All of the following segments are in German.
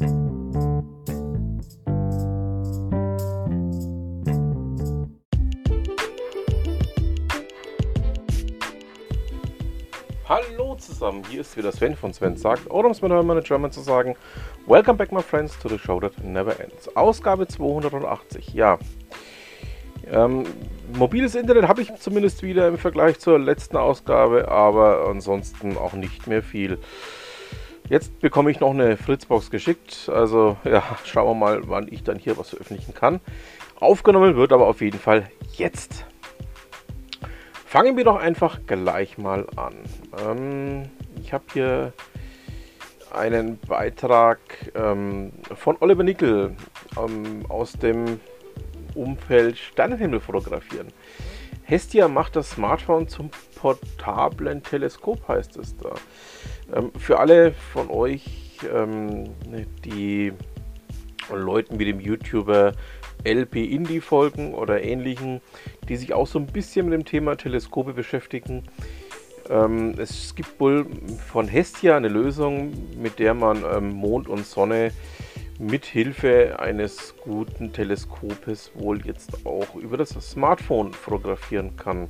Hallo zusammen, hier ist wieder Sven von Sven sagt, oder um es mit meiner German zu sagen, Welcome back my friends to the show that never ends. Ausgabe 280, ja. Ähm, mobiles Internet habe ich zumindest wieder im Vergleich zur letzten Ausgabe, aber ansonsten auch nicht mehr viel. Jetzt bekomme ich noch eine Fritzbox geschickt, also ja, schauen wir mal, wann ich dann hier was veröffentlichen kann. Aufgenommen wird aber auf jeden Fall jetzt. Fangen wir doch einfach gleich mal an. Ähm, ich habe hier einen Beitrag ähm, von Oliver Nickel ähm, aus dem Umfeld Sternenhimmel fotografieren. Hestia macht das Smartphone zum portablen Teleskop, heißt es da. Ähm, für alle von euch, ähm, die Leuten wie dem YouTuber LP Indie folgen oder ähnlichen, die sich auch so ein bisschen mit dem Thema Teleskope beschäftigen. Ähm, es gibt wohl von Hestia eine Lösung, mit der man ähm, Mond und Sonne mit Hilfe eines guten Teleskopes wohl jetzt auch über das Smartphone fotografieren kann.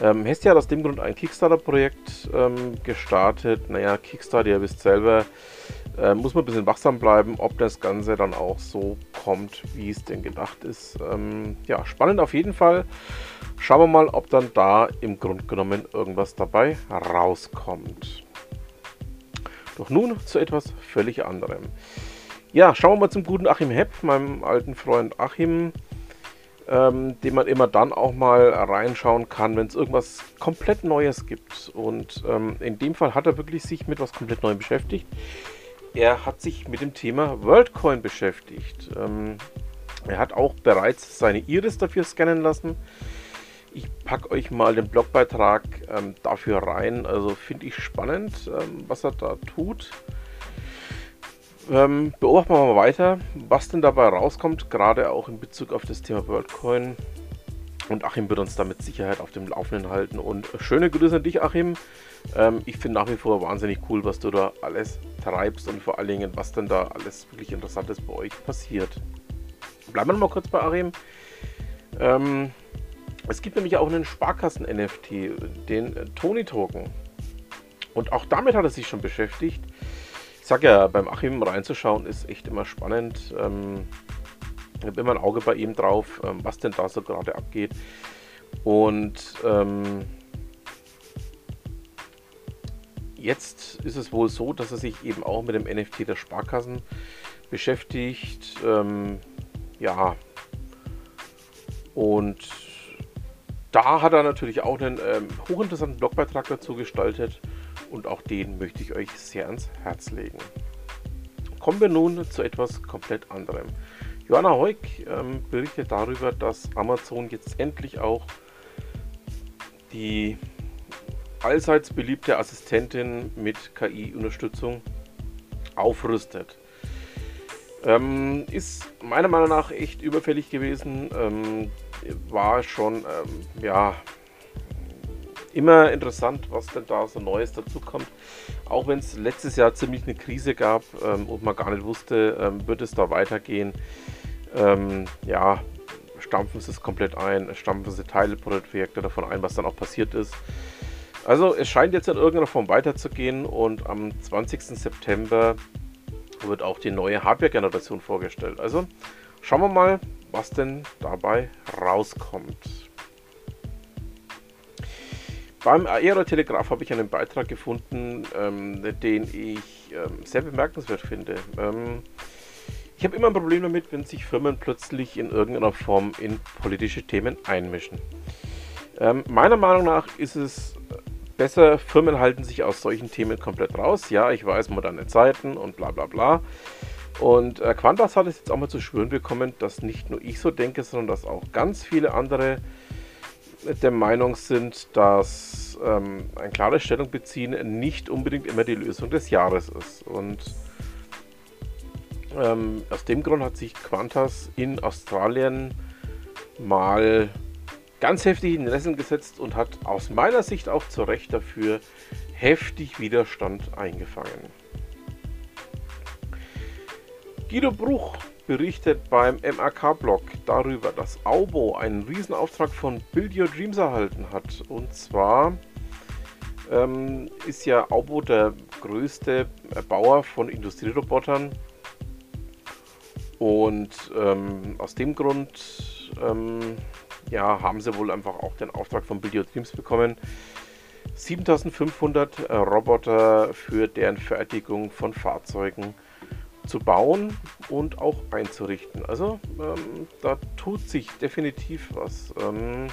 Ähm, Hestia hat aus dem Grund ein Kickstarter-Projekt ähm, gestartet. Naja, Kickstarter, ihr wisst selber, äh, muss man ein bisschen wachsam bleiben, ob das Ganze dann auch so kommt, wie es denn gedacht ist. Ähm, ja, spannend auf jeden Fall. Schauen wir mal, ob dann da im Grunde genommen irgendwas dabei rauskommt. Doch nun zu etwas völlig anderem. Ja, schauen wir mal zum guten Achim Hepp, meinem alten Freund Achim, ähm, den man immer dann auch mal reinschauen kann, wenn es irgendwas komplett Neues gibt. Und ähm, in dem Fall hat er wirklich sich mit was komplett Neuem beschäftigt er hat sich mit dem Thema WorldCoin beschäftigt. Ähm, er hat auch bereits seine Iris dafür scannen lassen. Ich packe euch mal den Blogbeitrag ähm, dafür rein. Also finde ich spannend, ähm, was er da tut. Ähm, beobachten wir mal weiter, was denn dabei rauskommt, gerade auch in Bezug auf das Thema WorldCoin. Und Achim wird uns da mit Sicherheit auf dem Laufenden halten. Und schöne Grüße an dich, Achim. Ähm, ich finde nach wie vor wahnsinnig cool, was du da alles treibst und vor allen Dingen, was denn da alles wirklich Interessantes bei euch passiert. Bleiben wir noch mal kurz bei Achim. Ähm, es gibt nämlich auch einen Sparkassen-NFT, den Tony Token. Und auch damit hat er sich schon beschäftigt. Ich sage ja, beim Achim reinzuschauen ist echt immer spannend. Ähm, ich habe immer ein Auge bei ihm drauf, ähm, was denn da so gerade abgeht. Und ähm, jetzt ist es wohl so, dass er sich eben auch mit dem NFT der Sparkassen beschäftigt. Ähm, ja. Und da hat er natürlich auch einen ähm, hochinteressanten Blogbeitrag dazu gestaltet und auch den möchte ich euch sehr ans Herz legen. Kommen wir nun zu etwas komplett anderem. Johanna Heuk ähm, berichtet darüber, dass Amazon jetzt endlich auch die allseits beliebte Assistentin mit KI-Unterstützung aufrüstet. Ähm, ist meiner Meinung nach echt überfällig gewesen. Ähm, war schon, ähm, ja, immer interessant, was denn da so Neues dazu kommt. Auch wenn es letztes Jahr ziemlich eine Krise gab ähm, und man gar nicht wusste, ähm, wird es da weitergehen. Ähm, ja, stampfen sie es komplett ein, stampfen sie Teilprojekte davon ein, was dann auch passiert ist. Also es scheint jetzt in irgendeiner Form weiterzugehen und am 20. September wird auch die neue Hardware-Generation vorgestellt. Also schauen wir mal, was denn dabei rauskommt. Beim Aero-Telegraph habe ich einen Beitrag gefunden, ähm, den ich ähm, sehr bemerkenswert finde. Ähm, ich habe immer ein Problem damit, wenn sich Firmen plötzlich in irgendeiner Form in politische Themen einmischen. Ähm, meiner Meinung nach ist es besser, Firmen halten sich aus solchen Themen komplett raus. Ja, ich weiß, moderne Zeiten und bla bla bla. Und äh, Quantas hat es jetzt auch mal zu schwören bekommen, dass nicht nur ich so denke, sondern dass auch ganz viele andere der Meinung sind, dass ähm, ein klares Stellung beziehen nicht unbedingt immer die Lösung des Jahres ist. Und ähm, aus dem Grund hat sich Qantas in Australien mal ganz heftig in den Nesseln gesetzt und hat aus meiner Sicht auch zu Recht dafür heftig Widerstand eingefangen. Guido Bruch berichtet beim MRK-Blog darüber, dass Aubo einen Riesenauftrag von Build Your Dreams erhalten hat. Und zwar ähm, ist ja Aubo der größte Bauer von Industrierobotern. Und ähm, aus dem Grund ähm, ja, haben sie wohl einfach auch den Auftrag von Build Your Dreams bekommen. 7500 Roboter für deren Fertigung von Fahrzeugen zu bauen und auch einzurichten. Also ähm, da tut sich definitiv was. Ähm,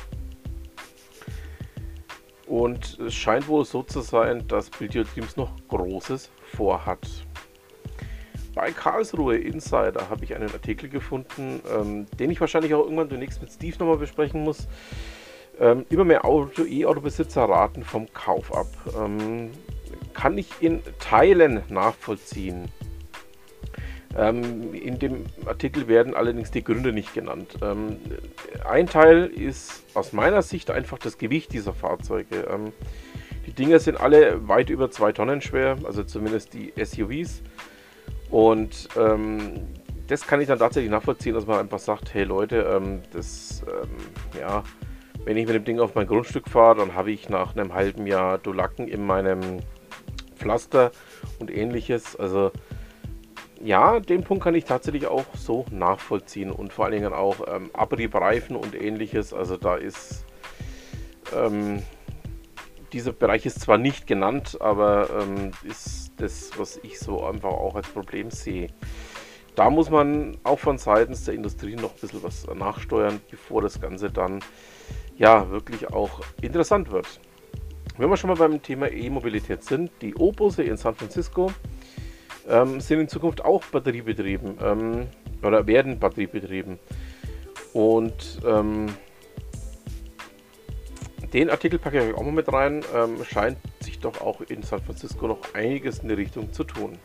und es scheint wohl so zu sein, dass Video Dreams noch Großes vorhat. Bei Karlsruhe Insider habe ich einen Artikel gefunden, ähm, den ich wahrscheinlich auch irgendwann demnächst mit Steve nochmal besprechen muss. Ähm, immer mehr E-Auto-Besitzer raten vom Kauf ab. Ähm, kann ich in Teilen nachvollziehen. Ähm, in dem Artikel werden allerdings die Gründe nicht genannt. Ähm, ein Teil ist aus meiner Sicht einfach das Gewicht dieser Fahrzeuge. Ähm, die Dinger sind alle weit über zwei Tonnen schwer, also zumindest die SUVs. Und ähm, das kann ich dann tatsächlich nachvollziehen, dass man einfach sagt, hey Leute, ähm, das, ähm, ja, wenn ich mit dem Ding auf mein Grundstück fahre, dann habe ich nach einem halben Jahr Dolacken in meinem Pflaster und ähnliches. Also ja, den Punkt kann ich tatsächlich auch so nachvollziehen und vor allen Dingen auch ähm, Abriebreifen und ähnliches. Also da ist ähm, dieser Bereich ist zwar nicht genannt, aber ähm, ist das, was ich so einfach auch als Problem sehe. Da muss man auch von seitens der Industrie noch ein bisschen was nachsteuern, bevor das Ganze dann ja wirklich auch interessant wird. Wenn wir schon mal beim Thema E-Mobilität sind, die O-Busse in San Francisco ähm, sind in Zukunft auch batteriebetrieben ähm, oder werden batteriebetrieben. Und ähm, den Artikel packe ich auch mal mit rein. Ähm, scheint sich doch auch in San Francisco noch einiges in die Richtung zu tun.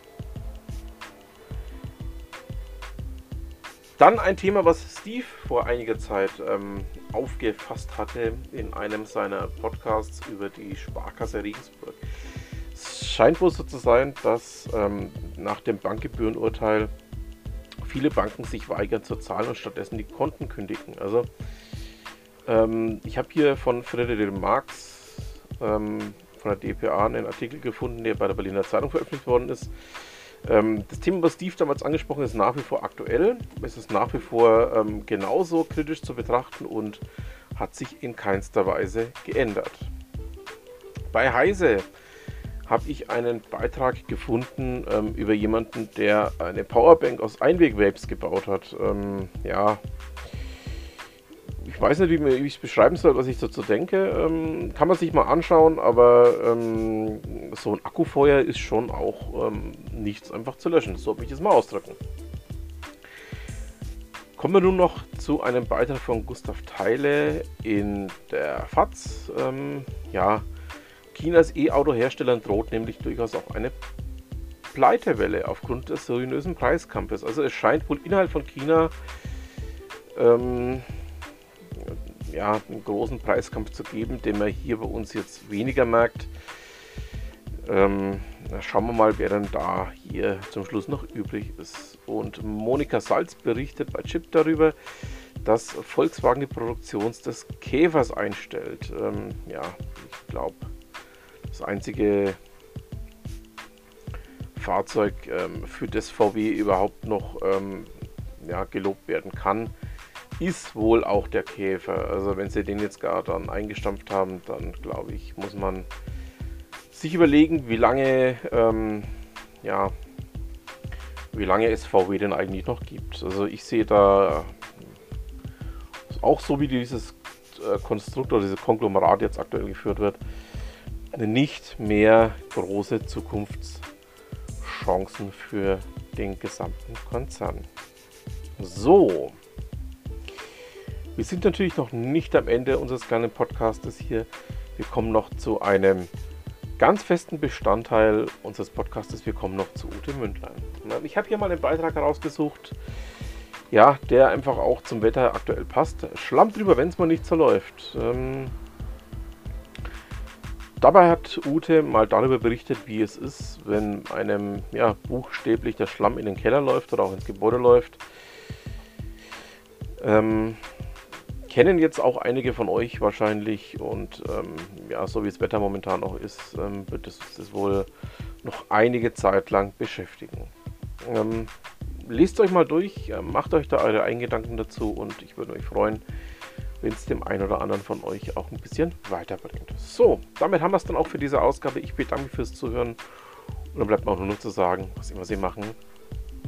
Dann ein Thema, was Steve vor einiger Zeit ähm, aufgefasst hatte in einem seiner Podcasts über die Sparkasse Regensburg. Scheint wohl so zu sein, dass ähm, nach dem Bankgebührenurteil viele Banken sich weigern zu zahlen und stattdessen die Konten kündigen. Also ähm, ich habe hier von Frederik Marx ähm, von der DPA einen Artikel gefunden, der bei der Berliner Zeitung veröffentlicht worden ist ähm, das Thema, was Steve damals angesprochen hat, ist nach wie vor aktuell. Es ist nach wie vor ähm, genauso kritisch zu betrachten und hat sich in keinster Weise geändert. Bei Heise habe ich einen Beitrag gefunden ähm, über jemanden, der eine Powerbank aus Einweg-Vapes gebaut hat. Ähm, ja, ich weiß nicht, wie, ich es beschreiben soll, was ich dazu denke. Ähm, kann man sich mal anschauen, aber ähm, so ein Akkufeuer ist schon auch ähm, nichts einfach zu löschen. So würde ich es mal ausdrücken. Kommen wir nun noch zu einem Beitrag von Gustav Teile in der FAZ. Ähm, ja, Chinas E-Auto-Herstellern droht nämlich durchaus auch eine Pleitewelle aufgrund des ruinösen Preiskampfes. Also es scheint wohl innerhalb von China ähm, ja, einen großen Preiskampf zu geben, den man hier bei uns jetzt weniger merkt. Ähm, schauen wir mal, wer denn da hier zum Schluss noch übrig ist. Und Monika Salz berichtet bei Chip darüber, dass Volkswagen die Produktion des Käfers einstellt. Ähm, ja, ich glaube, das einzige Fahrzeug, ähm, für das VW überhaupt noch ähm, ja, gelobt werden kann, ist wohl auch der Käfer. Also wenn sie den jetzt gar dann eingestampft haben, dann glaube ich, muss man sich überlegen, wie lange, ähm, ja, wie lange es VW denn eigentlich noch gibt. Also ich sehe da auch so wie dieses äh, Konstrukt oder dieses Konglomerat jetzt aktuell geführt wird, nicht mehr große Zukunftschancen für den gesamten Konzern. So, wir sind natürlich noch nicht am Ende unseres kleinen Podcastes hier. Wir kommen noch zu einem ganz festen Bestandteil unseres Podcastes. Wir kommen noch zu Ute Mündlein. Ich habe hier mal einen Beitrag herausgesucht, ja, der einfach auch zum Wetter aktuell passt. Schlamm drüber, wenn es mal nicht so läuft. Ähm, Dabei hat Ute mal darüber berichtet, wie es ist, wenn einem ja, buchstäblich der Schlamm in den Keller läuft oder auch ins Gebäude läuft. Ähm, kennen jetzt auch einige von euch wahrscheinlich und ähm, ja, so wie das Wetter momentan noch ist, ähm, wird es das wohl noch einige Zeit lang beschäftigen. Ähm, lest euch mal durch, äh, macht euch da eure Eingedanken dazu und ich würde mich freuen, wenn es dem einen oder anderen von euch auch ein bisschen weiterbringt. So, damit haben wir es dann auch für diese Ausgabe. Ich bedanke mich fürs Zuhören und dann bleibt mir auch nur noch zu sagen, was immer Sie machen,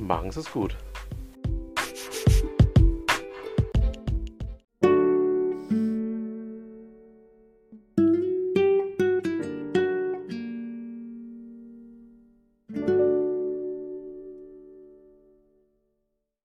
machen Sie es gut.